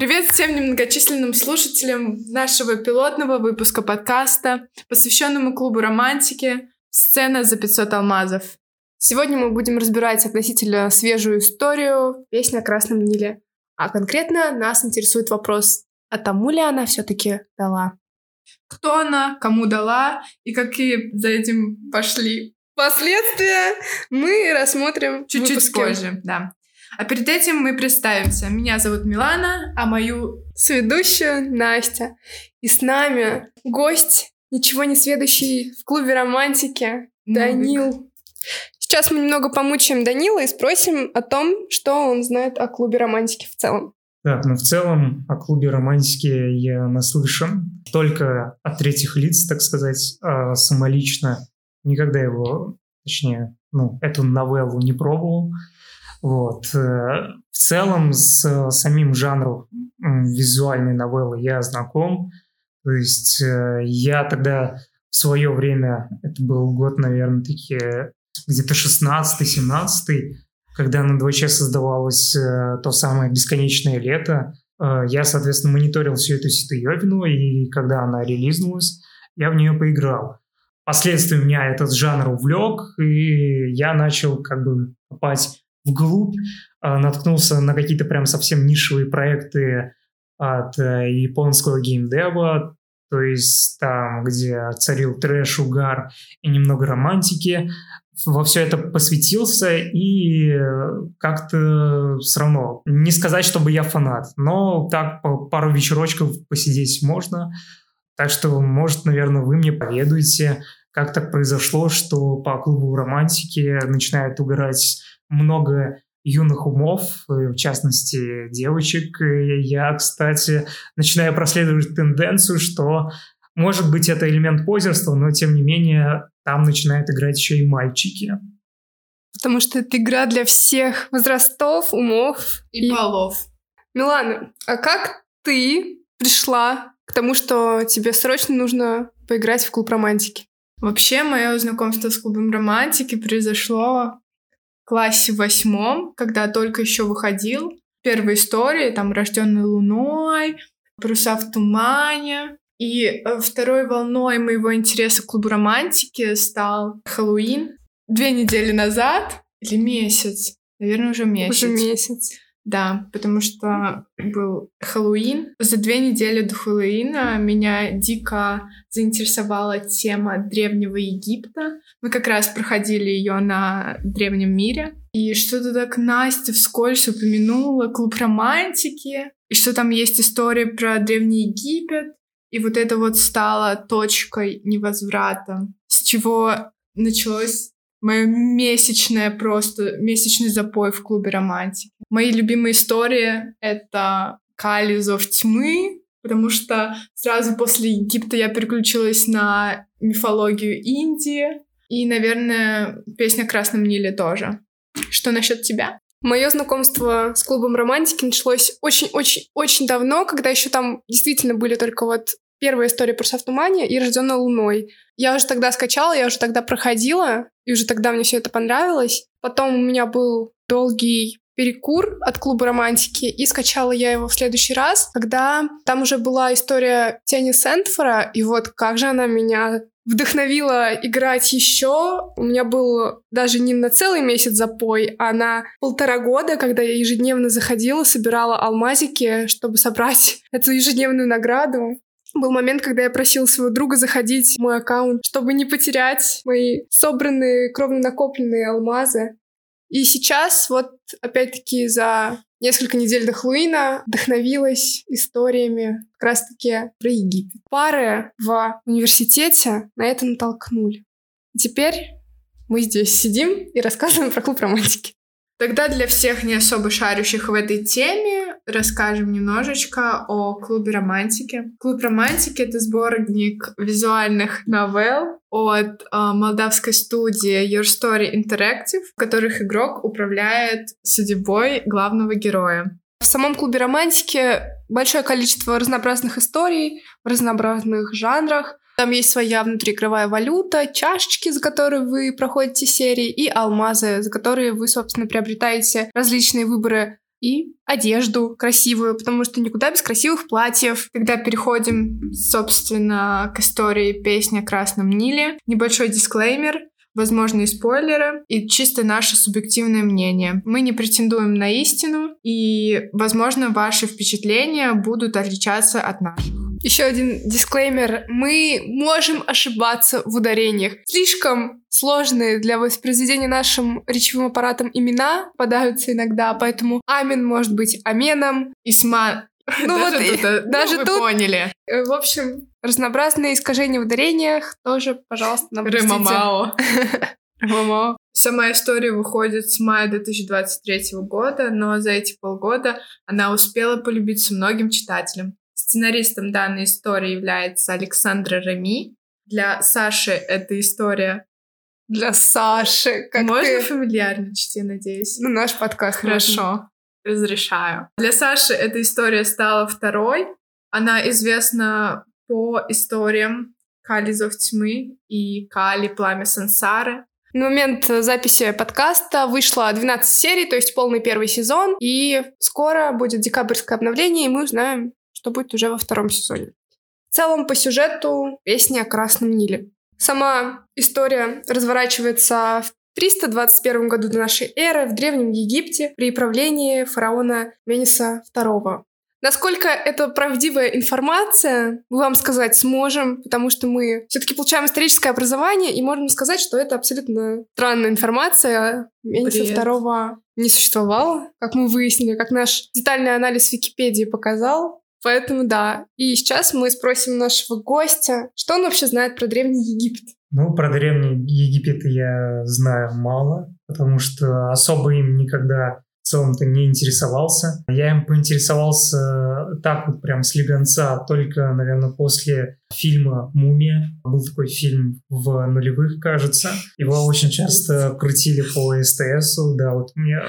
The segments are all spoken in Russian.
Привет всем немногочисленным слушателям нашего пилотного выпуска подкаста, посвященному клубу романтики «Сцена за 500 алмазов». Сегодня мы будем разбирать относительно свежую историю «Песня о Красном Ниле». А конкретно нас интересует вопрос, а тому ли она все-таки дала? Кто она, кому дала и какие за этим пошли последствия, мы рассмотрим чуть-чуть позже. Да. А перед этим мы представимся. Меня зовут Милана, а мою сведущую Настя. И с нами гость, ничего не сведущий в клубе романтики, Данил. Сейчас мы немного помучаем Данила и спросим о том, что он знает о клубе романтики в целом. Да, ну в целом о клубе романтики я наслышан только от третьих лиц, так сказать, а самолично никогда его, точнее, ну, эту новеллу не пробовал. Вот. Э, в целом с самим жанром визуальной новеллы я знаком. То есть э, я тогда в свое время, это был год, наверное, такие где-то 16-17, когда на 2Ч создавалось э, то самое «Бесконечное лето», я, соответственно, мониторил всю эту ситуевину, и когда она релизнулась, я в нее поиграл. Впоследствии меня этот жанр увлек, и я начал как бы копать вглубь, а, наткнулся на какие-то прям совсем нишевые проекты от э, японского геймдева, то есть там, где царил трэш, угар и немного романтики, во все это посвятился и как-то все равно, не сказать, чтобы я фанат, но так пару вечерочков посидеть можно, так что, может, наверное, вы мне поведуете, как так произошло, что по клубу романтики начинает угорать много юных умов, в частности девочек. И я, кстати, начинаю проследовать тенденцию, что может быть это элемент позерства, но тем не менее там начинают играть еще и мальчики. Потому что это игра для всех возрастов, умов и, и... полов. Милана, а как ты пришла к тому, что тебе срочно нужно поиграть в клуб романтики? Вообще, мое знакомство с клубом романтики произошло классе восьмом, когда только еще выходил. Первые истории, там «Рожденный луной», «Паруса в тумане». И э, второй волной моего интереса к клубу романтики стал Хэллоуин. Две недели назад или месяц, наверное, уже месяц. Уже месяц. Да, потому что был Хэллоуин. За две недели до Хэллоуина меня дико заинтересовала тема Древнего Египта. Мы как раз проходили ее на Древнем мире. И что-то так Настя вскользь упомянула клуб романтики, и что там есть история про Древний Египет. И вот это вот стало точкой невозврата, с чего началось мое месячное просто, месячный запой в клубе романтики. Мои любимые истории — это Кали Зов тьмы, потому что сразу после Египта я переключилась на мифологию Индии. И, наверное, песня «Красном Ниле» тоже. Что насчет тебя? Мое знакомство с клубом романтики началось очень-очень-очень давно, когда еще там действительно были только вот первая история про в тумане и «Рожденная луной». Я уже тогда скачала, я уже тогда проходила, и уже тогда мне все это понравилось. Потом у меня был долгий перекур от клуба романтики, и скачала я его в следующий раз, когда там уже была история Тени Сентфора, и вот как же она меня вдохновила играть еще. У меня был даже не на целый месяц запой, а на полтора года, когда я ежедневно заходила, собирала алмазики, чтобы собрать эту ежедневную награду. Был момент, когда я просила своего друга заходить в мой аккаунт, чтобы не потерять мои собранные, кровно накопленные алмазы. И сейчас вот опять-таки за несколько недель до Хэллоуина вдохновилась историями как раз-таки про Египет. Пары в университете на это натолкнули. Теперь мы здесь сидим и рассказываем про клуб романтики. Тогда для всех не особо шарящих в этой теме расскажем немножечко о клубе романтики. Клуб романтики — это сборник визуальных новелл от э, молдавской студии Your Story Interactive, в которых игрок управляет судьбой главного героя. В самом клубе романтики большое количество разнообразных историй в разнообразных жанрах. Там есть своя внутриигровая валюта, чашечки, за которые вы проходите серии, и алмазы, за которые вы, собственно, приобретаете различные выборы и одежду красивую, потому что никуда без красивых платьев. Когда переходим, собственно, к истории песни о Красном Ниле, небольшой дисклеймер возможные спойлеры и чисто наше субъективное мнение. Мы не претендуем на истину, и, возможно, ваши впечатления будут отличаться от наших. Еще один дисклеймер. Мы можем ошибаться в ударениях. Слишком сложные для воспроизведения нашим речевым аппаратом имена попадаются иногда, поэтому амин может быть аменом. Исма Ну даже вот и- тут, э, даже ну, вы тут- поняли. Э, В общем, разнообразные искажения в ударениях тоже, пожалуйста, нам простите. Ремамао. Ремамао. Сама история выходит с мая 2023 года, но за эти полгода она успела полюбиться многим читателям. Сценаристом данной истории является Александра Рами. Для Саши эта история... Для Саши. Как Можно ты... фамильярничать, я надеюсь? Ну, наш подкаст. Хорошо, разрешаю. Для Саши эта история стала второй. Она известна по историям Кали Зов Тьмы и Кали Пламя Сансары. На момент записи подкаста вышло 12 серий, то есть полный первый сезон, и скоро будет декабрьское обновление, и мы узнаем, что будет уже во втором сезоне. В целом, по сюжету песни о Красном Ниле. Сама история разворачивается в 321 году до нашей эры в Древнем Египте при правлении фараона Мениса II. Насколько это правдивая информация, мы вам сказать сможем, потому что мы все-таки получаем историческое образование и можем сказать, что это абсолютно странная информация. Мениса Бред. II не существовало, как мы выяснили, как наш детальный анализ Википедии показал. Поэтому да. И сейчас мы спросим нашего гостя, что он вообще знает про Древний Египет. Ну, про Древний Египет я знаю мало, потому что особо им никогда в целом-то не интересовался. Я им поинтересовался так вот прям с легонца только, наверное, после фильма «Мумия». Был такой фильм в нулевых, кажется. Его очень часто крутили по СТСу. Да, вот меня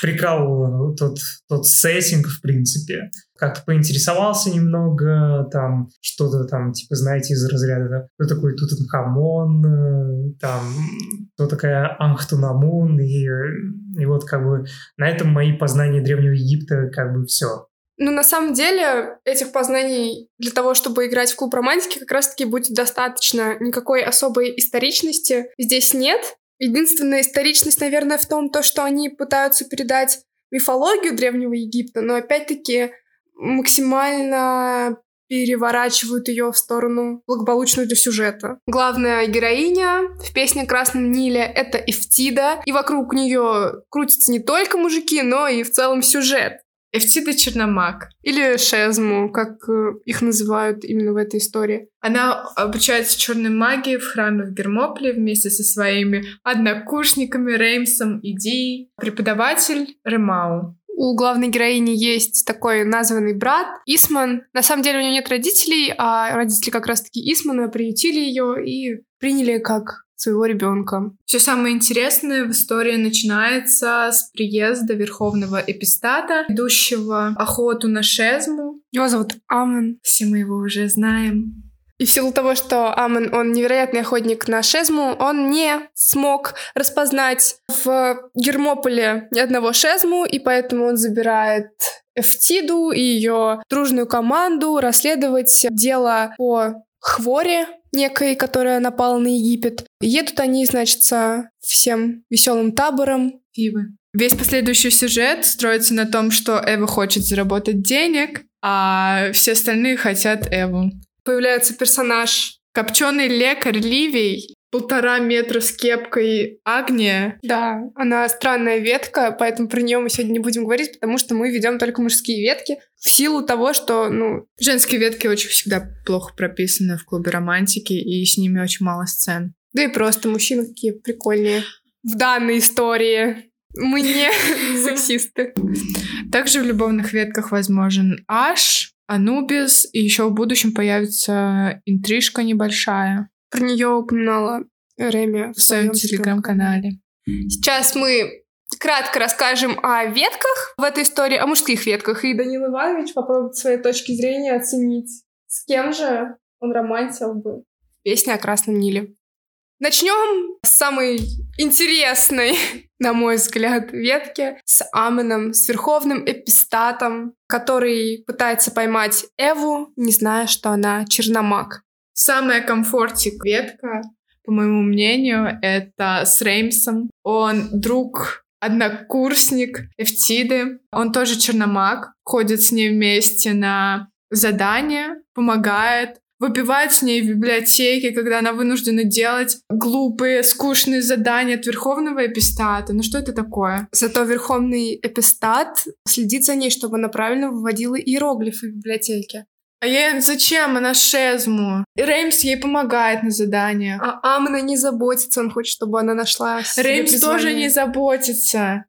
прикалывал тот, тот сеттинг, в принципе. Как-то поинтересовался немного, там что-то там, типа, знаете, из разряда, кто такой Тутанхамон, э, там, кто такая Анхтунамун, и, и вот как бы на этом мои познания Древнего Египта как бы все. Ну, на самом деле, этих познаний для того, чтобы играть в клуб романтики, как раз-таки будет достаточно. Никакой особой историчности здесь нет. Единственная историчность, наверное, в том, то, что они пытаются передать мифологию Древнего Египта, но опять-таки максимально переворачивают ее в сторону благополучную для сюжета. Главная героиня в песне Красном Ниле — это Эфтида, и вокруг нее крутятся не только мужики, но и в целом сюжет. Эфтида Черномаг. Или Шезму, как э, их называют именно в этой истории. Она обучается черной магии в храме в Гермополе вместе со своими однокурсниками Реймсом и Ди. Преподаватель Ремау. У главной героини есть такой названный брат Исман. На самом деле у нее нет родителей, а родители как раз-таки Исмана приютили ее и приняли как своего ребенка. Все самое интересное в истории начинается с приезда верховного эпистата, ведущего охоту на Шезму. Его зовут Амон. Все мы его уже знаем. И в силу того, что Амон, он невероятный охотник на Шезму, он не смог распознать в Гермополе ни одного Шезму, и поэтому он забирает Эфтиду и ее дружную команду расследовать дело по Хворе некой, которая напала на Египет. Едут они, значит, всем веселым табором. Фивы. Весь последующий сюжет строится на том, что Эва хочет заработать денег, а все остальные хотят Эву. Появляется персонаж. Копченый лекарь Ливий, полтора метра с кепкой Агния. Да, она странная ветка, поэтому про нее мы сегодня не будем говорить, потому что мы ведем только мужские ветки в силу того, что, ну, Женские ветки очень всегда плохо прописаны в клубе романтики, и с ними очень мало сцен. Да и просто мужчины какие прикольные. В данной истории мы не сексисты. Также в любовных ветках возможен Аш, Анубис, и еще в будущем появится интрижка небольшая Про нее упоминала Реми в своем телеграм-канале. Сейчас мы кратко расскажем о ветках в этой истории, о мужских ветках. И Данил Иванович попробует своей точки зрения оценить, с кем же он романтил бы. Песня о Красном Ниле. Начнем с самой интересной, на мой взгляд, ветки с Аменом, с верховным эпистатом, который пытается поймать Эву, не зная, что она черномаг. Самая комфортик ветка, по моему мнению, это с Реймсом. Он друг однокурсник Эфтиды. Он тоже черномаг, ходит с ней вместе на задания, помогает, выпивает с ней в библиотеке, когда она вынуждена делать глупые, скучные задания от Верховного Эпистата. Ну что это такое? Зато Верховный Эпистат следит за ней, чтобы она правильно выводила иероглифы в библиотеке. А ей зачем? Она шезму. И Реймс ей помогает на заданиях. А Амна не заботится, он хочет, чтобы она нашла Реймс тоже не заботится.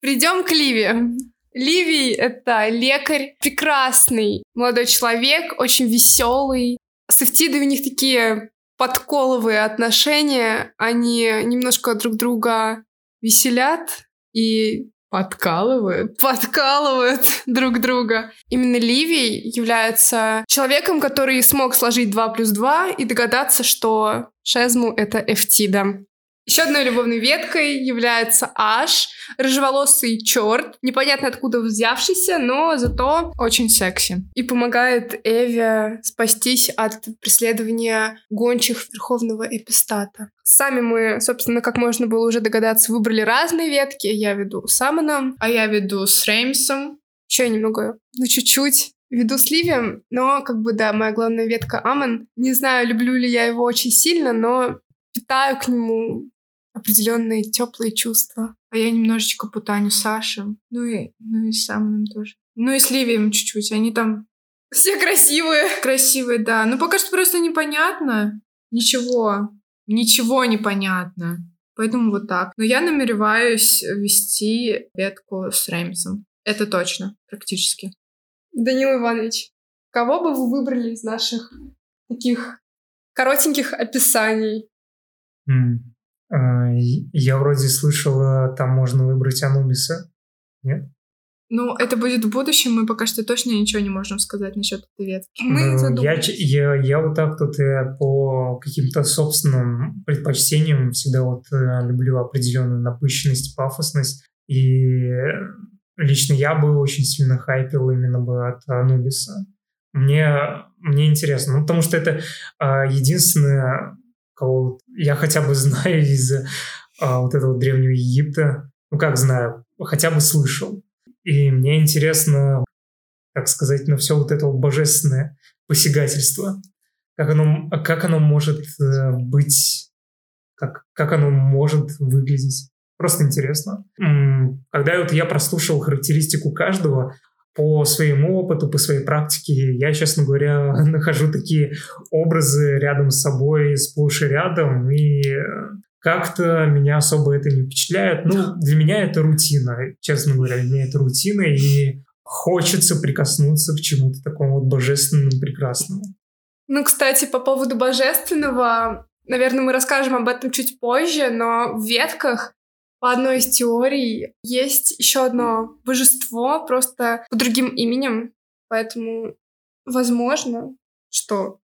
Придем к Ливи. Ливий — это лекарь, прекрасный молодой человек, очень веселый. С Эфтидой у них такие подколовые отношения, они немножко друг друга веселят и Подкалывают? Подкалывают друг друга. Именно Ливий является человеком, который смог сложить 2 плюс 2 и догадаться, что Шезму — это Эфтида. Еще одной любовной веткой является Аш, рыжеволосый черт, непонятно откуда взявшийся, но зато очень секси. И помогает Эве спастись от преследования гончих Верховного Эпистата. Сами мы, собственно, как можно было уже догадаться, выбрали разные ветки. Я веду с Амоном. А я веду с Реймсом. Еще немного, ну чуть-чуть веду с Ливием, но как бы да, моя главная ветка Амон. Не знаю, люблю ли я его очень сильно, но питаю к нему определенные теплые чувства. А я немножечко путаню Саши. Ну и, ну и с Амоном тоже. Ну и с Ливием чуть-чуть. Они там... Все красивые. Красивые, да. Ну пока что просто непонятно. Ничего. Ничего непонятно. Поэтому вот так. Но я намереваюсь вести ветку с Реймсом. Это точно, практически. Данил Иванович, кого бы вы выбрали из наших таких коротеньких описаний? Mm. А, я вроде слышала, там можно выбрать Анубиса. Нет? Ну, это будет в будущем, мы пока что точно ничего не можем сказать насчет этой ветки. Мы ну, я, я, я вот так тут э, по каким-то собственным предпочтениям всегда вот э, люблю определенную напыщенность, пафосность. И лично я бы очень сильно хайпил именно бы от Анубиса. Мне, мне интересно, ну, потому что это а, единственное кого я хотя бы знаю из а, вот этого Древнего Египта. Ну, как знаю, хотя бы слышал. И мне интересно, как сказать, на все вот это божественное посягательство. Как оно, как оно может э, быть, как, как оно может выглядеть. Просто интересно. Когда вот я прослушал характеристику каждого, по своему опыту, по своей практике, я, честно говоря, нахожу такие образы рядом с собой сплошь и рядом, и как-то меня особо это не впечатляет. Ну, для меня это рутина, честно говоря, для меня это рутина, и хочется прикоснуться к чему-то такому вот божественному, прекрасному. Ну, кстати, по поводу божественного, наверное, мы расскажем об этом чуть позже, но в ветках по одной из теорий есть еще одно божество, просто под другим именем. Поэтому возможно, что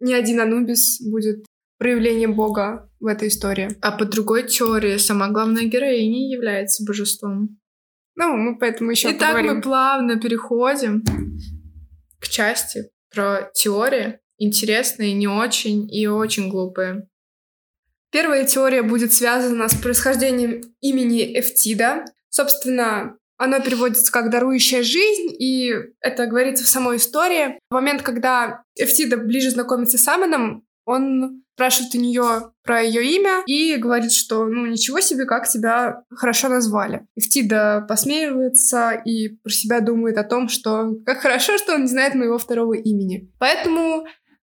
ни один Анубис будет проявлением Бога в этой истории. А по другой теории сама главная героиня является божеством. Ну, мы поэтому еще Итак, поговорим. мы плавно переходим к части про теории. Интересные, не очень и очень глупые. Первая теория будет связана с происхождением имени Эфтида. Собственно, оно переводится как «дарующая жизнь», и это говорится в самой истории. В момент, когда Эфтида ближе знакомится с Амоном, он спрашивает у нее про ее имя и говорит, что ну ничего себе, как тебя хорошо назвали. Эфтида посмеивается и про себя думает о том, что как хорошо, что он не знает моего второго имени. Поэтому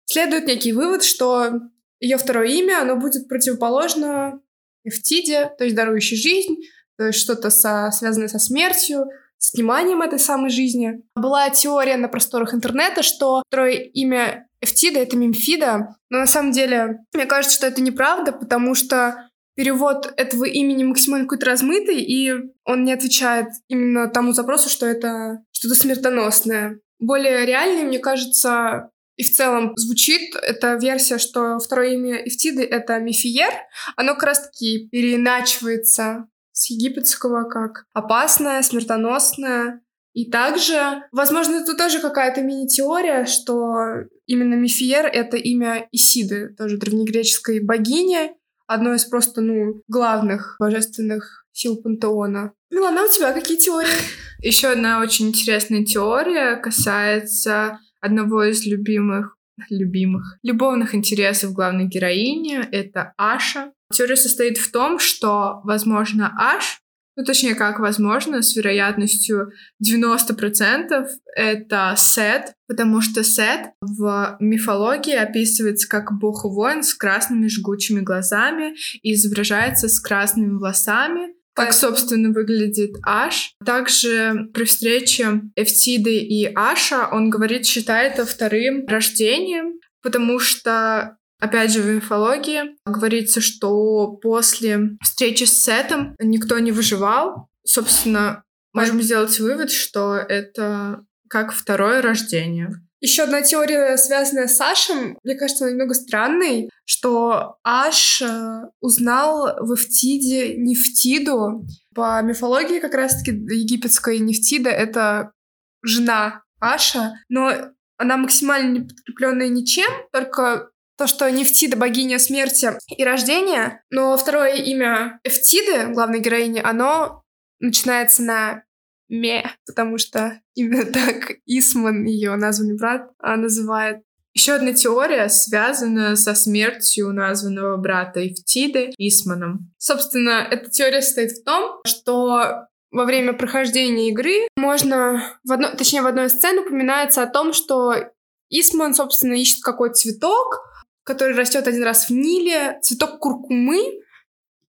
следует некий вывод, что ее второе имя, оно будет противоположно Эфтиде, то есть дарующей жизнь, то есть что-то со, связанное со смертью, с вниманием этой самой жизни. Была теория на просторах интернета, что второе имя Эфтида — это Мемфида, но на самом деле мне кажется, что это неправда, потому что перевод этого имени максимально какой-то размытый, и он не отвечает именно тому запросу, что это что-то смертоносное. Более реальной, мне кажется, и в целом звучит эта версия, что второе имя Эфтиды — это Мифиер. Оно как раз-таки переиначивается с египетского как опасное, смертоносное. И также, возможно, это тоже какая-то мини-теория, что именно Мифиер — это имя Исиды, тоже древнегреческой богини, одной из просто, ну, главных божественных сил пантеона. Милана, у тебя какие теории? Еще одна очень интересная теория касается одного из любимых любимых любовных интересов главной героини. Это Аша. Теория состоит в том, что, возможно, Аш, ну, точнее, как возможно, с вероятностью 90% это Сет, потому что Сет в мифологии описывается как бог-воин с красными жгучими глазами и изображается с красными волосами, как, собственно, выглядит Аш. Также при встрече Эфтиды и Аша он говорит, считает это вторым рождением, потому что Опять же, в мифологии говорится, что после встречи с Сетом никто не выживал. Собственно, можем сделать вывод, что это как второе рождение. Еще одна теория, связанная с Ашем, мне кажется, немного странной, что Аш э, узнал в Эфтиде Нефтиду. По мифологии как раз-таки египетской Нефтида — это жена Аша, но она максимально не подкрепленная ничем, только то, что Нефтида — богиня смерти и рождения, но второе имя Эфтиды, главной героини, оно начинается на Ме, потому что именно так Исман, ее названный брат, а, называет. Еще одна теория связана со смертью названного брата Эфтиды Исманом. Собственно, эта теория состоит в том, что во время прохождения игры можно, в одно, точнее, в одной из сцен упоминается о том, что Исман, собственно, ищет какой-то цветок, который растет один раз в Ниле, цветок куркумы,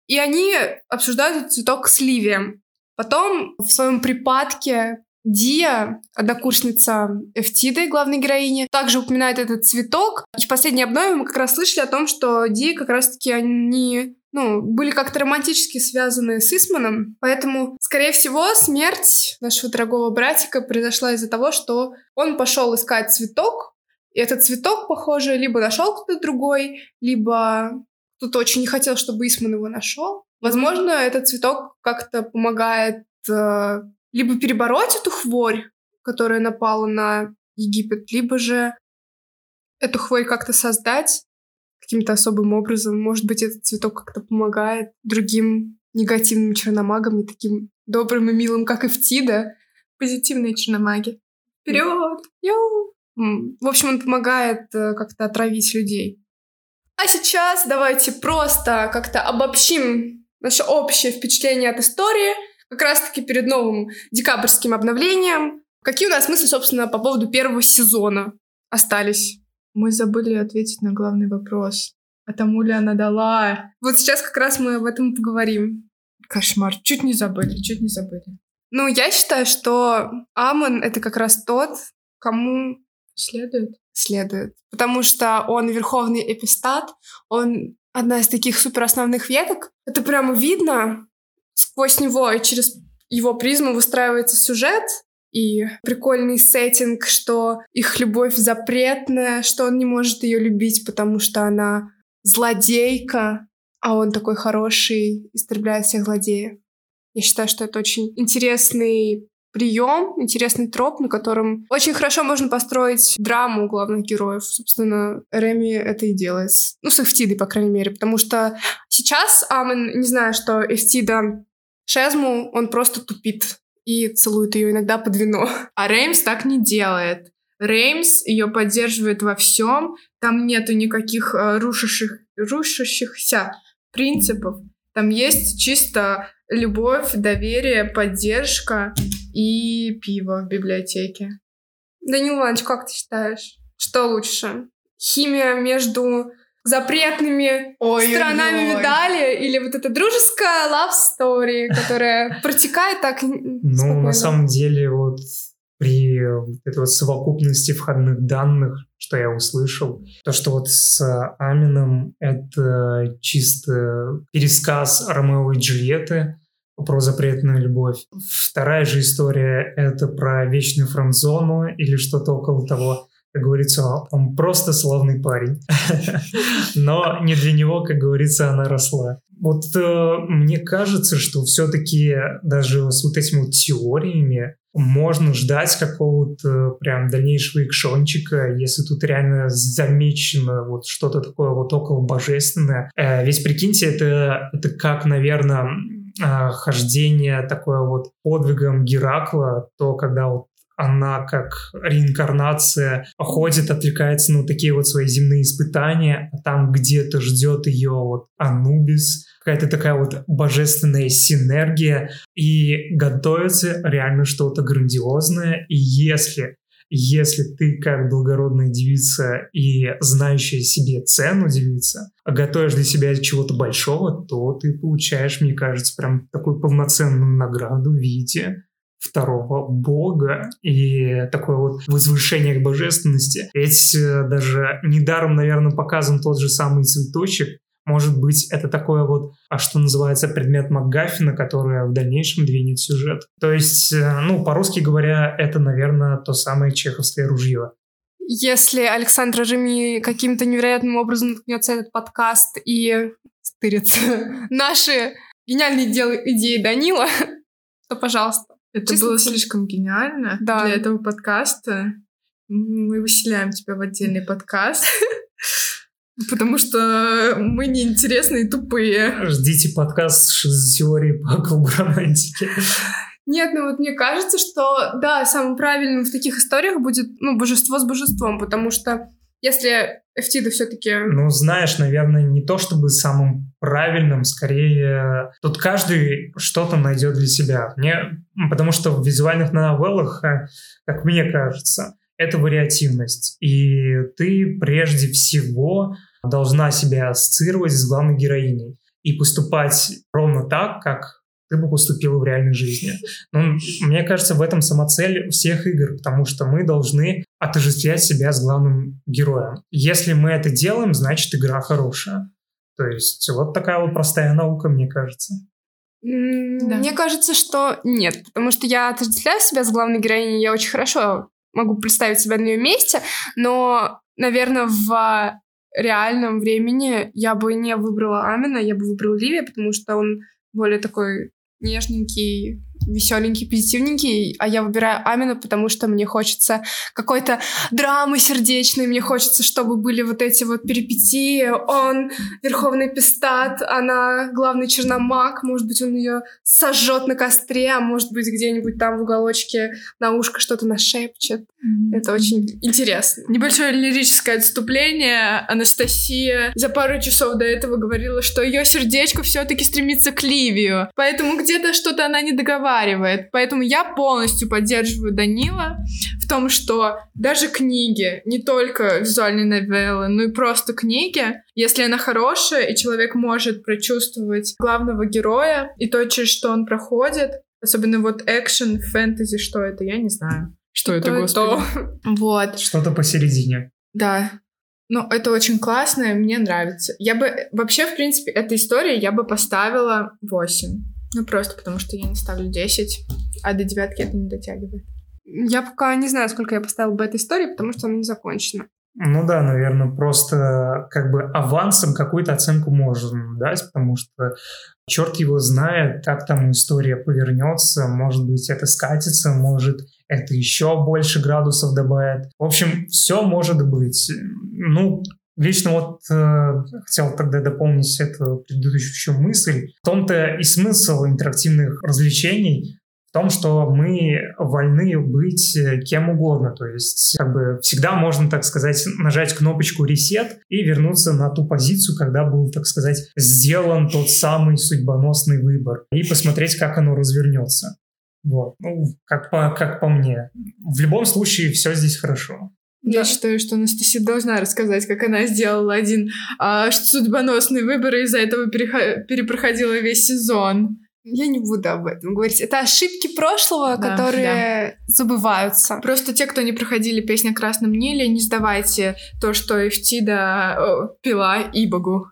и они обсуждают этот цветок с Ливием. Потом в своем припадке Дия, однокурсница Эфтиды, главной героини, также упоминает этот цветок. И в последней обнове мы как раз слышали о том, что Дия как раз-таки они ну, были как-то романтически связаны с Исманом. Поэтому, скорее всего, смерть нашего дорогого братика произошла из-за того, что он пошел искать цветок, и этот цветок, похоже, либо нашел кто-то другой, либо кто-то очень не хотел, чтобы Исман его нашел. Возможно, этот цветок как-то помогает э, либо перебороть эту хворь, которая напала на Египет, либо же эту хворь как-то создать каким-то особым образом. Может быть, этот цветок как-то помогает другим негативным черномагам, не таким добрым и милым, как и в Тида. Позитивные черномаги. Вперед! Йоу! В общем, он помогает э, как-то отравить людей. А сейчас давайте просто как-то обобщим наше общее впечатление от истории, как раз-таки перед новым декабрьским обновлением. Какие у нас мысли, собственно, по поводу первого сезона остались? Мы забыли ответить на главный вопрос. А тому ли она дала? Вот сейчас как раз мы об этом поговорим. Кошмар. Чуть не забыли, чуть не забыли. Ну, я считаю, что Амон — это как раз тот, кому следует. Следует. Потому что он верховный эпистат, он одна из таких супер основных веток. Это прямо видно сквозь него и через его призму выстраивается сюжет, и прикольный сеттинг, что их любовь запретная, что он не может ее любить, потому что она злодейка, а он такой хороший, истребляет всех злодеев. Я считаю, что это очень интересный прием, интересный троп, на котором очень хорошо можно построить драму главных героев. Собственно, Реми это и делает. Ну, с Эфтидой, по крайней мере, потому что сейчас Амен, не знаю, что Эфтида Шезму, он просто тупит и целует ее иногда под вино. А Реймс так не делает. Реймс ее поддерживает во всем, там нету никаких э, рушащих, рушащихся принципов. Там есть чисто любовь, доверие, поддержка и пиво в библиотеке. Данил Иванович, как ты считаешь, что лучше? Химия между запретными Ой, сторонами ой. медали или вот эта дружеская love story, которая протекает так Ну, на самом деле, вот при этой вот совокупности входных данных, что я услышал, то, что вот с Амином это чисто пересказ Ромео и Джульетты, про запретную любовь. Вторая же история — это про вечную франзону или что-то около того. как говорится, он просто славный парень. Но не для него, как говорится, она росла. Вот э, мне кажется, что все-таки даже с вот этими вот теориями можно ждать какого-то прям дальнейшего экшончика, если тут реально замечено вот что-то такое вот около божественное. Э, ведь прикиньте, это, это как, наверное, э, хождение такое вот подвигом Геракла, то когда вот она как реинкарнация ходит, отвлекается на вот такие вот свои земные испытания, а там где-то ждет ее вот Анубис, какая-то такая вот божественная синергия, и готовится реально что-то грандиозное, и если если ты как благородная девица и знающая себе цену девица, готовишь для себя чего-то большого, то ты получаешь, мне кажется, прям такую полноценную награду в виде второго бога и такое вот возвышение к божественности. Ведь э, даже недаром, наверное, показан тот же самый цветочек, может быть, это такое вот, а что называется, предмет МакГаффина, который в дальнейшем двинет сюжет. То есть, э, ну, по-русски говоря, это, наверное, то самое чеховское ружье. Если Александр Жими каким-то невероятным образом наткнется этот подкаст и стырится наши гениальные идеи Данила, то, пожалуйста, это Честно, было слишком гениально да. для этого подкаста. Мы выселяем тебя в отдельный подкаст. Потому что мы неинтересные и тупые. Ждите подкаст с теорией по клубу романтики. Нет, ну вот мне кажется, что да, самым правильным в таких историях будет ну, божество с божеством, потому что если Эфтида все-таки... Ну, знаешь, наверное, не то чтобы самым правильным, скорее тут каждый что-то найдет для себя. Мне, потому что в визуальных новеллах, э, как мне кажется, это вариативность. И ты прежде всего должна себя ассоциировать с главной героиней и поступать ровно так, как ты бы поступила в реальной жизни. Ну, мне кажется, в этом самоцель всех игр, потому что мы должны отождествлять себя с главным героем. Если мы это делаем, значит, игра хорошая. То есть вот такая вот простая наука, мне кажется. Да. Мне кажется, что нет, потому что я отождествляю себя с главной героиней, я очень хорошо могу представить себя на ее месте, но, наверное, в реальном времени я бы не выбрала Амина, я бы выбрала Ливия, потому что он более такой нежненький, веселенький, позитивненький, а я выбираю Амина, потому что мне хочется какой-то драмы сердечной, мне хочется, чтобы были вот эти вот перипетии, он верховный пистат, она главный черномаг, может быть, он ее сожжет на костре, а может быть, где-нибудь там в уголочке на ушко что-то нашепчет. Mm-hmm. Это очень интересно. Небольшое лирическое отступление. Анастасия за пару часов до этого говорила, что ее сердечко все-таки стремится к Ливию, поэтому где-то что-то она не договаривает разговаривает. Поэтому я полностью поддерживаю Данила в том, что даже книги, не только визуальные новеллы, но и просто книги, если она хорошая, и человек может прочувствовать главного героя и то, через что он проходит, особенно вот экшен, фэнтези, что это, я не знаю. Что это, то, господи? То. Вот. Что-то посередине. Да. Ну, это очень классно, и мне нравится. Я бы... Вообще, в принципе, эта история я бы поставила 8. Ну, просто потому что я не ставлю 10, а до девятки это не дотягивает. Я пока не знаю, сколько я поставила бы этой истории, потому что она не закончена. Ну да, наверное, просто как бы авансом какую-то оценку можно дать, потому что черт его знает, как там история повернется, может быть, это скатится, может, это еще больше градусов добавит. В общем, все может быть. Ну, Лично вот э, хотел тогда дополнить эту предыдущую мысль. В том-то и смысл интерактивных развлечений в том, что мы вольны быть э, кем угодно. То есть как бы всегда можно, так сказать, нажать кнопочку «Ресет» и вернуться на ту позицию, когда был, так сказать, сделан тот самый судьбоносный выбор. И посмотреть, как оно развернется. Вот. Ну, как по, как по мне. В любом случае, все здесь хорошо. Я да. считаю, что Анастасия должна рассказать, как она сделала один а, судьбоносный выбор и из-за этого перепроходила весь сезон. Я не буду об этом говорить. Это ошибки прошлого, да, которые да. забываются. Просто те, кто не проходили песню о Красном Ниле, не сдавайте то, что Эфтида о, пила Ибогу.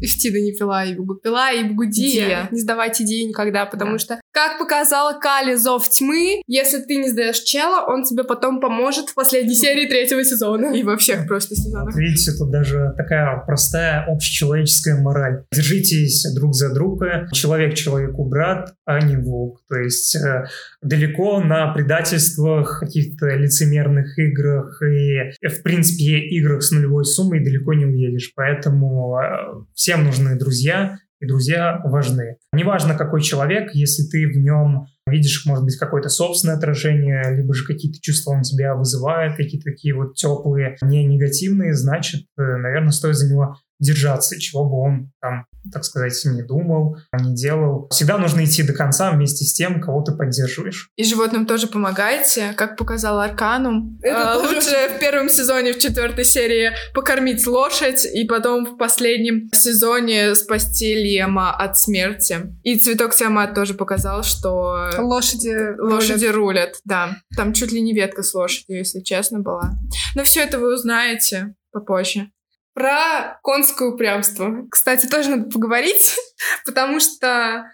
Эфтида не пила Ибогу, пила Ибогу Дия. Дия. Не сдавайте Дия никогда, потому да. что Как показала Кали Зов Тьмы, если ты не сдаешь чела, он тебе потом поможет в последней серии третьего сезона. И во всех просто сезонах. Видите, тут даже такая простая общечеловеческая мораль. Держитесь друг за друга. Человек человеку брат, а не волк. То есть э, далеко на предательствах, каких-то лицемерных играх и, в принципе, играх с нулевой суммой далеко не уедешь. Поэтому э, всем нужны друзья, и друзья важны. Неважно, какой человек, если ты в нем видишь, может быть, какое-то собственное отражение, либо же какие-то чувства он тебя вызывает, какие-то такие вот теплые, не негативные, значит, э, наверное, стоит за него держаться, чего бы он там, так сказать, не думал, не делал. Всегда нужно идти до конца вместе с тем, кого ты поддерживаешь. И животным тоже помогаете, как показал Арканум. Это А, тоже лучше в первом сезоне, в четвертой серии покормить лошадь, и потом в последнем сезоне спасти Лема от смерти. И цветок Сиамат тоже показал, что Лошади. лошади рулят. Да, там чуть ли не ветка с лошадью, если честно, была. Но все это вы узнаете попозже. Про конское упрямство. Кстати, тоже надо поговорить, потому что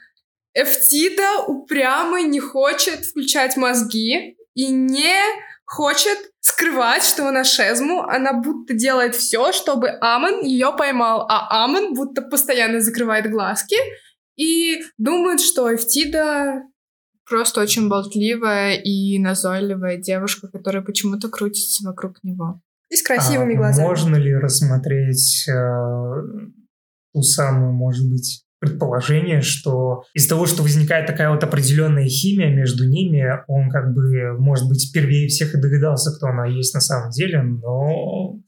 Эфтида упрямо не хочет включать мозги и не хочет скрывать, что она шезму. Она будто делает все, чтобы Амон ее поймал, а Амон будто постоянно закрывает глазки и думает, что Эфтида Просто очень болтливая и назойливая девушка, которая почему-то крутится вокруг него. И с красивыми А глазами. Можно ли рассмотреть э, ту самую, может быть, предположение, что из того, что возникает такая вот определенная химия между ними, он как бы, может быть, впервые всех и догадался, кто она есть на самом деле, но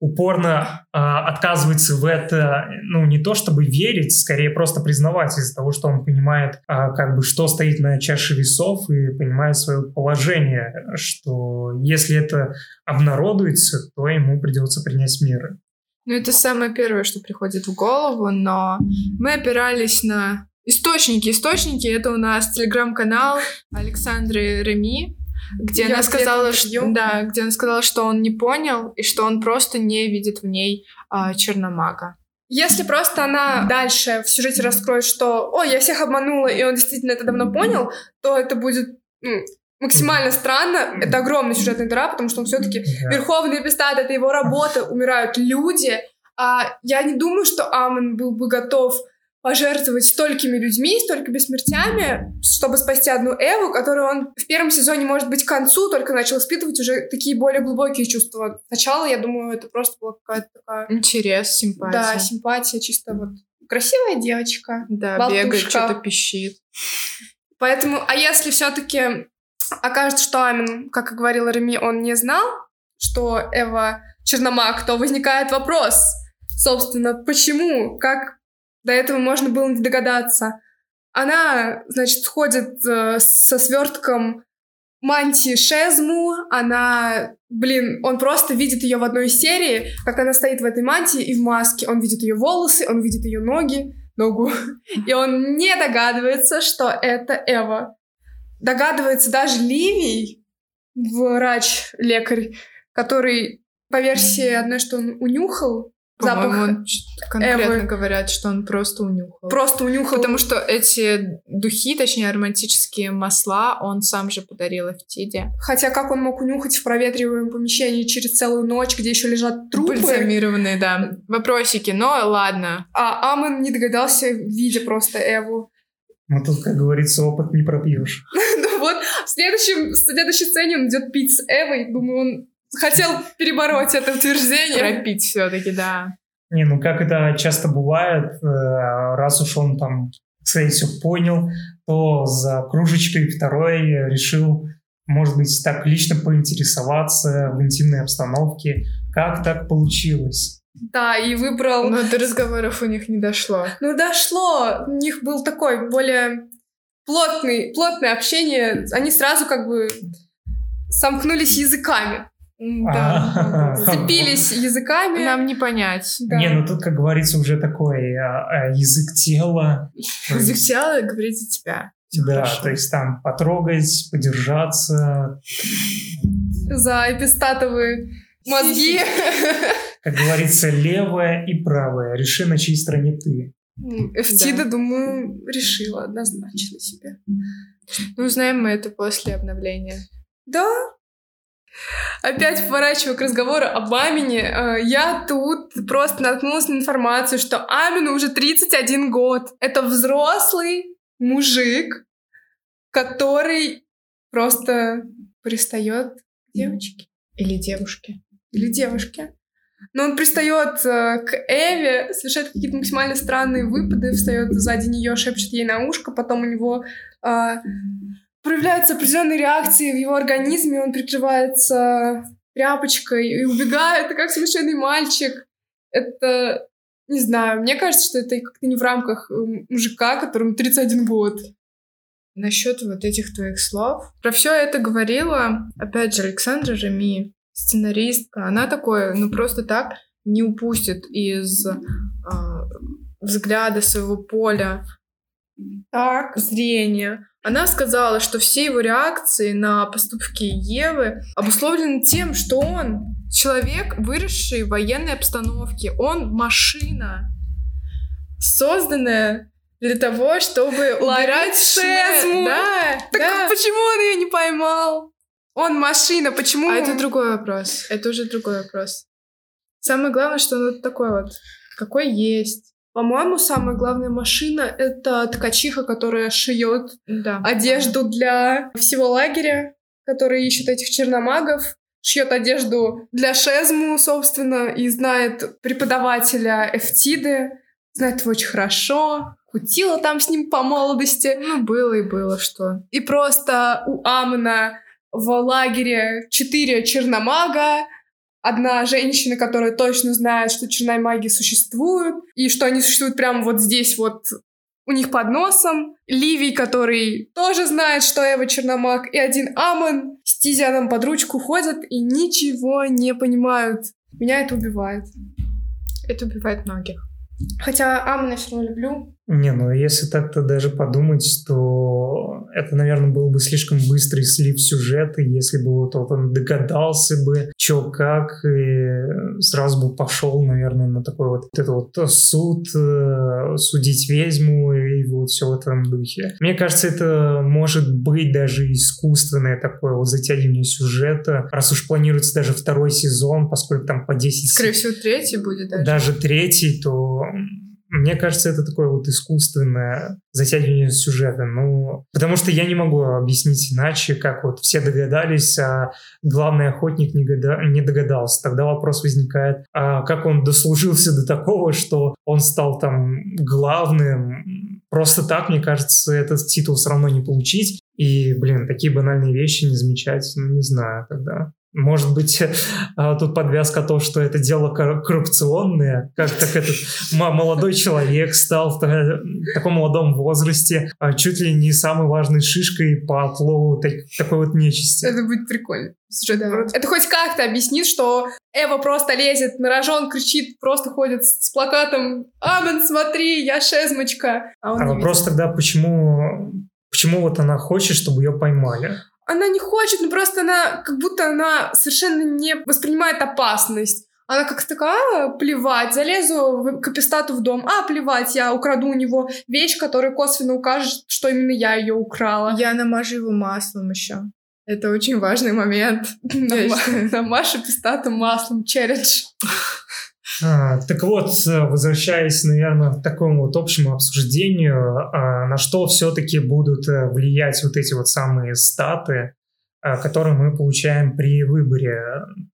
упорно а, отказывается в это, ну, не то чтобы верить, скорее просто признавать из-за того, что он понимает, а, как бы, что стоит на чаше весов и понимает свое положение, что если это обнародуется, то ему придется принять меры. Ну, это самое первое, что приходит в голову, но мы опирались на источники. Источники — это у нас телеграм-канал Александры Реми, где Я она сказала, что, да, где она сказала, что он не понял и что он просто не видит в ней а, черномага. Если просто она дальше в сюжете раскроет, что «О, я всех обманула, и он действительно это давно понял», то это будет ну, максимально странно. Это огромная сюжетная дыра, потому что он все-таки Да. Верховный Эпистат — это его работа, умирают люди. А я не думаю, что Амон был бы готов пожертвовать столькими людьми, столькими смертями, чтобы спасти одну Эву, которую он в первом сезоне, может быть, к концу только начал испытывать уже такие более глубокие чувства. Сначала, я думаю, это просто была какая-то такая Интерес, симпатия. да, симпатия, чисто вот красивая девочка. Да, болтушка. бегает, что-то пищит. Поэтому, а если все-таки окажется, что Амин, как и говорила Реми, он не знал, что Эва Черномаг, то возникает вопрос, собственно, почему, как до этого можно было не догадаться. Она, значит, ходит э, со свертком мантии Шезму, она, блин, он просто видит ее в одной серии, как она стоит в этой мантии и в маске. Он видит ее волосы, он видит ее ноги, ногу, и он не догадывается, что это Эва. Догадывается даже Ливий, врач-лекарь, который по версии одной, что он унюхал запах, ч- конкретно Эвы. говорят, что он просто унюхал. просто унюхал. Потому что эти духи, точнее ароматические масла, он сам же подарил Эфтиде. Хотя как он мог унюхать в проветриваемом помещении через целую ночь, где еще лежат трупы, Бальзамированные, да. Вопросики, но ладно. а Амон не догадался, видя просто Эву. Ну, тут, как говорится, опыт не пропьешь. Ну вот, в, следующем, в следующей сцене он идет пить с Эвой. Думаю, он хотел перебороть это утверждение. Пропить все таки да. Не, ну как это часто бывает, э, раз уж он там, кстати, все понял, то за кружечкой второй решил, может быть, так лично поинтересоваться в интимной обстановке, как так получилось. Да, и выбрал... Но до разговоров у них не дошло. Ну, дошло. У них был такой более плотный, плотное общение. Они сразу как бы сомкнулись языками. Да. Сцепились языками. Нам не понять. Да. Не, ну тут, как говорится, уже такой а, а, язык тела. То есть, Захотела говорить за тебя. Да, хорошо. то есть там потрогать, подержаться, За эпистатовые мозги. как говорится, левое и правое. Реши, на чьей стороне ты. Эфтида, да. думаю, решила однозначно себе. Ну, узнаем мы это после обновления. Да. Опять поворачиваю к разговору об Амине. Э, я тут просто наткнулась на информацию, что Амину уже 31 год. Это взрослый мужик, который просто пристает к девочке. Или девушке. Или девушке. Но он пристает э, к Эве, совершает какие-то максимально странные выпады, встает сзади нее, шепчет ей на ушко, потом у него э, проявляются определенные реакции в его организме, он прикрывается тряпочкой и убегает, как совершенный мальчик. Это, не знаю, мне кажется, что это как-то не в рамках э, мужика, которому 31 год. Насчет вот этих твоих слов. Про все это говорила, опять же, Александра Реми, сценаристка. Она такое, ну просто так не упустит из э, взгляда своего поля так. зрения. Она сказала, что все его реакции на поступки Евы обусловлены тем, что он человек, выросший в военной обстановке. Он машина, созданная для того, чтобы убирать шезму. Да, так да. почему он ее не поймал? Он машина, почему? А это другой вопрос. Это уже другой вопрос. Самое главное, что он такой вот, какой есть. По-моему, самая главная машина — это ткачиха, которая шьет да. одежду для всего лагеря, который ищет этих черномагов, шьет одежду для Шезму, собственно, и знает преподавателя Эфтиды, знает его очень хорошо, кутила там с ним по молодости. Ну, было и было что. И просто у Амна в лагере четыре черномага, одна женщина, которая точно знает, что черная магия существует, и что они существуют прямо вот здесь вот у них под носом. Ливий, который тоже знает, что Эва черномаг, и один Амон с Тизианом под ручку ходят и ничего не понимают. Меня это убивает. Это убивает многих. Хотя Амона все равно люблю. Не, ну если так-то даже подумать, то это, наверное, был бы слишком быстрый слив сюжета, если бы вот он догадался бы, что как, и сразу бы пошел, наверное, на такой вот, вот это вот суд, э, судить ведьму и вот все в этом духе. Мне кажется, это может быть даже искусственное такое вот затягивание сюжета, раз уж планируется даже второй сезон, поскольку там по 10... Скорее всего, третий будет даже. Даже третий, то мне кажется, это такое вот искусственное затягивание сюжета. Ну, потому что я не могу объяснить иначе, как вот все догадались, а главный охотник не, года... не догадался. Тогда вопрос возникает, а как он дослужился до такого, что он стал там главным. Просто так, мне кажется, этот титул все равно не получить. И, блин, такие банальные вещи не замечать, ну, не знаю тогда. Может быть, а, тут подвязка то, что это дело коррупционное, как так этот молодой человек стал в таком молодом возрасте а, чуть ли не самой важной шишкой по отлову такой вот нечисти. Это будет прикольно. Слушай, да. Это хоть как-то объяснит, что Эва просто лезет на рожон, кричит, просто ходит с плакатом «Амен, смотри, я шезмочка!» А, а вопрос видит. тогда, почему, почему вот она хочет, чтобы ее поймали? Она не хочет, но просто она, как будто она совершенно не воспринимает опасность. Она как такая, а, плевать, залезу к Апистату в дом, а, плевать, я украду у него вещь, которая косвенно укажет, что именно я ее украла. Я намажу его маслом еще. Это очень важный момент. Намажь Апистату маслом, челлендж. А, так вот, возвращаясь, наверное, к такому вот общему обсуждению, а, на что все-таки будут э, влиять вот эти вот самые статы, а, которые мы получаем при выборе.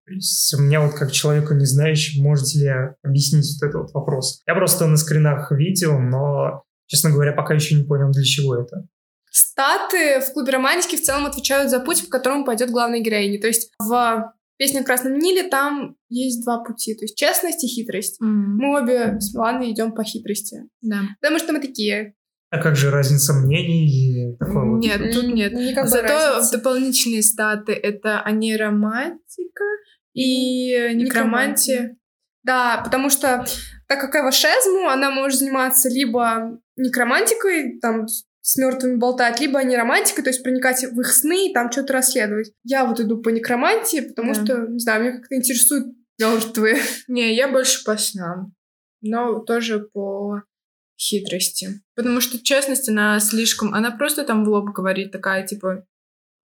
То есть мне вот как человеку не знающему, можете ли объяснить вот этот вот вопрос? Я просто на скринах видел, но, честно говоря, пока еще не понял, для чего это. Статы в клубе романтики в целом отвечают за путь, по которому пойдет главная героиня. То есть в Песня в Красном Ниле, там есть два пути. То есть честность и хитрость. Mm. Мы обе с Миланой идем по хитрости. Да. Потому что мы такие. А как же разница мнений и такое Нет, вот? тут нет. Никакой Зато разницы. дополнительные статы — это анеромантика и некромантия. Да, потому что так как Эва Шезму, она может заниматься либо некромантикой, там, с мертвыми болтать, либо они романтика, то есть проникать в их сны и там что-то расследовать. Я вот иду по некромантии, потому да. что, не знаю, меня как-то интересуют мертвые. Не, я больше по снам. Но тоже по хитрости. Потому что честность, она слишком... Она просто там в лоб говорит такая, типа...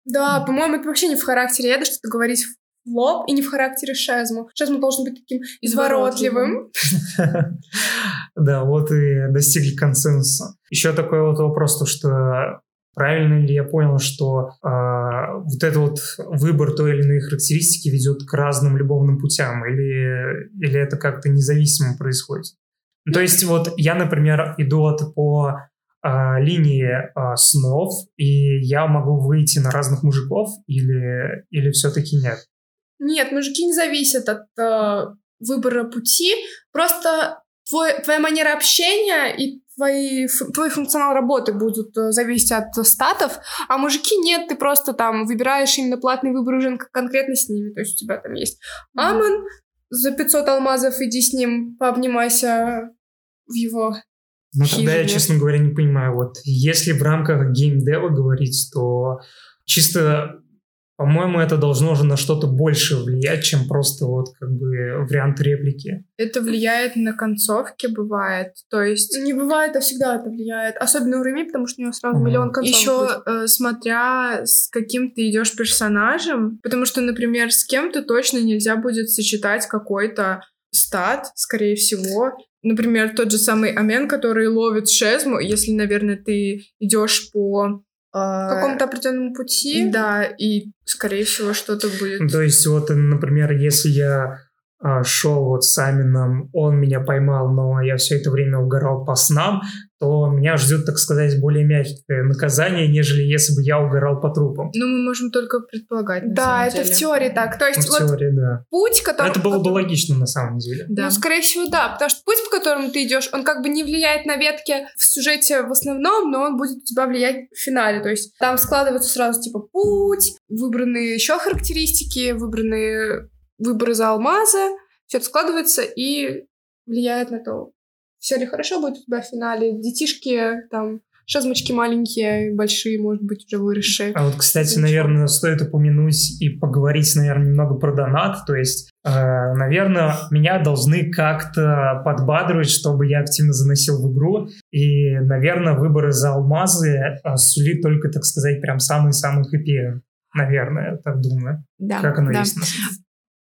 Да, по-моему, это вообще не в характере Эда что-то говорить в лоб и не в характере Шезму. Шезму должен быть таким изворотливым. Да, вот и достигли консенсуса. Еще такой вот вопрос, то что правильно ли я понял, что э, вот этот вот выбор той или иной характеристики ведет к разным любовным путям, или, или это как-то независимо происходит? То есть вот я, например, иду от по э, линии э, снов, и я могу выйти на разных мужиков, или, или все-таки нет? Нет, мужики не зависят от э, выбора пути. Просто твой, твоя манера общения и твои, твой функционал работы будут э, зависеть от статов, а мужики нет, ты просто там выбираешь именно платный выбор уже конкретно с ними. То есть у тебя там есть Амон, за 500 алмазов иди с ним пообнимайся в его ну, тогда я, честно говоря, не понимаю. Вот если в рамках геймдева говорить, то чисто по-моему, это должно уже на что-то больше влиять, чем просто вот как бы вариант реплики. Это влияет на концовки, бывает. То есть... Не бывает, а всегда это влияет. Особенно у Реми, потому что у него сразу mm миллион концовок. Еще э, смотря с каким ты идешь персонажем, потому что, например, с кем-то точно нельзя будет сочетать какой-то стат, скорее всего. Например, тот же самый Амен, который ловит шезму, если, наверное, ты идешь по а, какому-то определенному пути. Да, и, скорее всего, что-то будет. То есть, вот, например, если я а, шел вот с Амином, он меня поймал, но я все это время угорал по снам, то меня ждет, так сказать, более мягкое наказание, нежели если бы я угорал по трупам. Ну, мы можем только предполагать. да, это деле. в теории так. То есть, ну, в вот теории, да. путь, который. Это было бы логично на самом деле. Да. Ну, скорее всего, да. Потому что путь, по которому ты идешь, он как бы не влияет на ветки в сюжете в основном, но он будет у тебя влиять в финале. То есть там складывается сразу типа путь, выбранные еще характеристики, выбранные выборы за алмазы. Все это складывается и влияет на то, все ли хорошо будет у тебя в финале. Детишки там шазмочки маленькие, большие, может быть, уже выросшие. А вот, кстати, наверное, стоит упомянуть и поговорить, наверное, немного про донат. То есть, э, наверное, меня должны как-то подбадривать, чтобы я активно заносил в игру. И, наверное, выборы за алмазы э, сулит только, так сказать, прям самые-самые хэппи. Наверное, я так думаю. Да, как оно да. есть.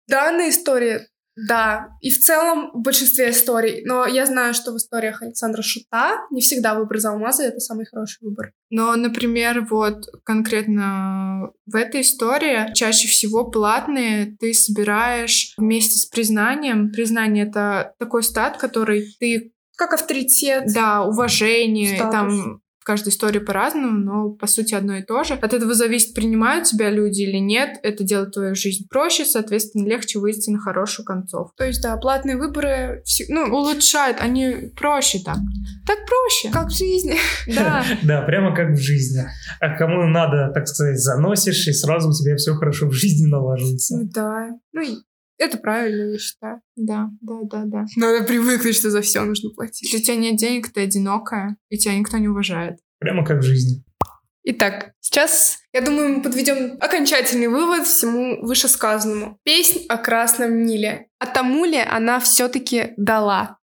Данная история да, и в целом в большинстве историй. Но я знаю, что в историях Александра Шута не всегда выбор за алмазы — это самый хороший выбор. Но, например, вот конкретно в этой истории чаще всего платные ты собираешь вместе с признанием. Признание — это такой стат, который ты как авторитет. Да, уважение, Статус. там в каждой истории по-разному, но по сути одно и то же. От этого зависит, принимают тебя люди или нет. Это делает твою жизнь проще, соответственно, легче выйти на хорошую концовку. То есть, да, платные выборы ну, улучшают, они проще так. Так проще. Как в жизни. Да. Да, прямо как в жизни. А кому надо, так сказать, заносишь, и сразу у тебя все хорошо в жизни налаживается. Да. Ну, это правильно, я считаю. Да, да, да, да. Надо привыкнуть, что за все нужно платить. Если у тебя нет денег, ты одинокая, и тебя никто не уважает. Прямо как в жизни. Итак, сейчас, я думаю, мы подведем окончательный вывод всему вышесказанному. Песнь о Красном Ниле. А тому ли она все-таки дала?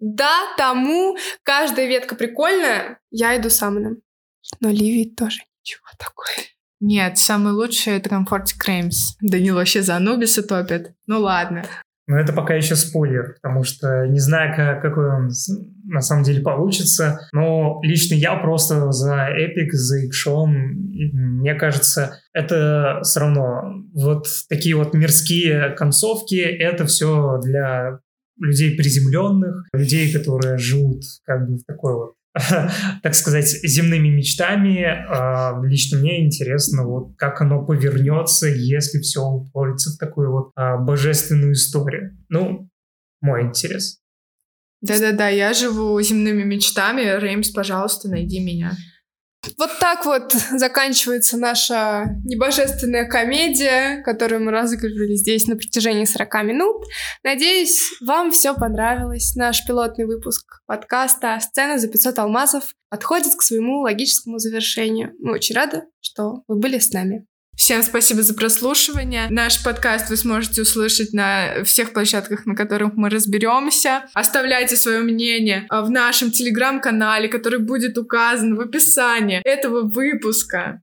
Да, тому. Каждая ветка прикольная. Я иду с Амоном. Но Ливи тоже ничего такое. Нет, самый лучший это Комфорт Кремс. Данил вообще за Анубиса топит. Ну ладно. Но это пока еще спойлер, потому что не знаю, как, какой он на самом деле получится. Но лично я просто за Epic, за Икшон. Мне кажется, это все равно вот такие вот мирские концовки, это все для людей приземленных, людей, которые живут как бы в такой вот так сказать, земными мечтами. А, лично мне интересно, вот как оно повернется, если все упорится в такую вот а, божественную историю. Ну, мой интерес. Да-да-да, я живу земными мечтами. Реймс, пожалуйста, найди меня. Вот так вот заканчивается наша небожественная комедия, которую мы разыгрывали здесь на протяжении 40 минут. Надеюсь, вам все понравилось. Наш пилотный выпуск подкаста «Сцена за 500 алмазов» подходит к своему логическому завершению. Мы очень рады, что вы были с нами. Всем спасибо за прослушивание. Наш подкаст вы сможете услышать на всех площадках, на которых мы разберемся. Оставляйте свое мнение в нашем телеграм-канале, который будет указан в описании этого выпуска.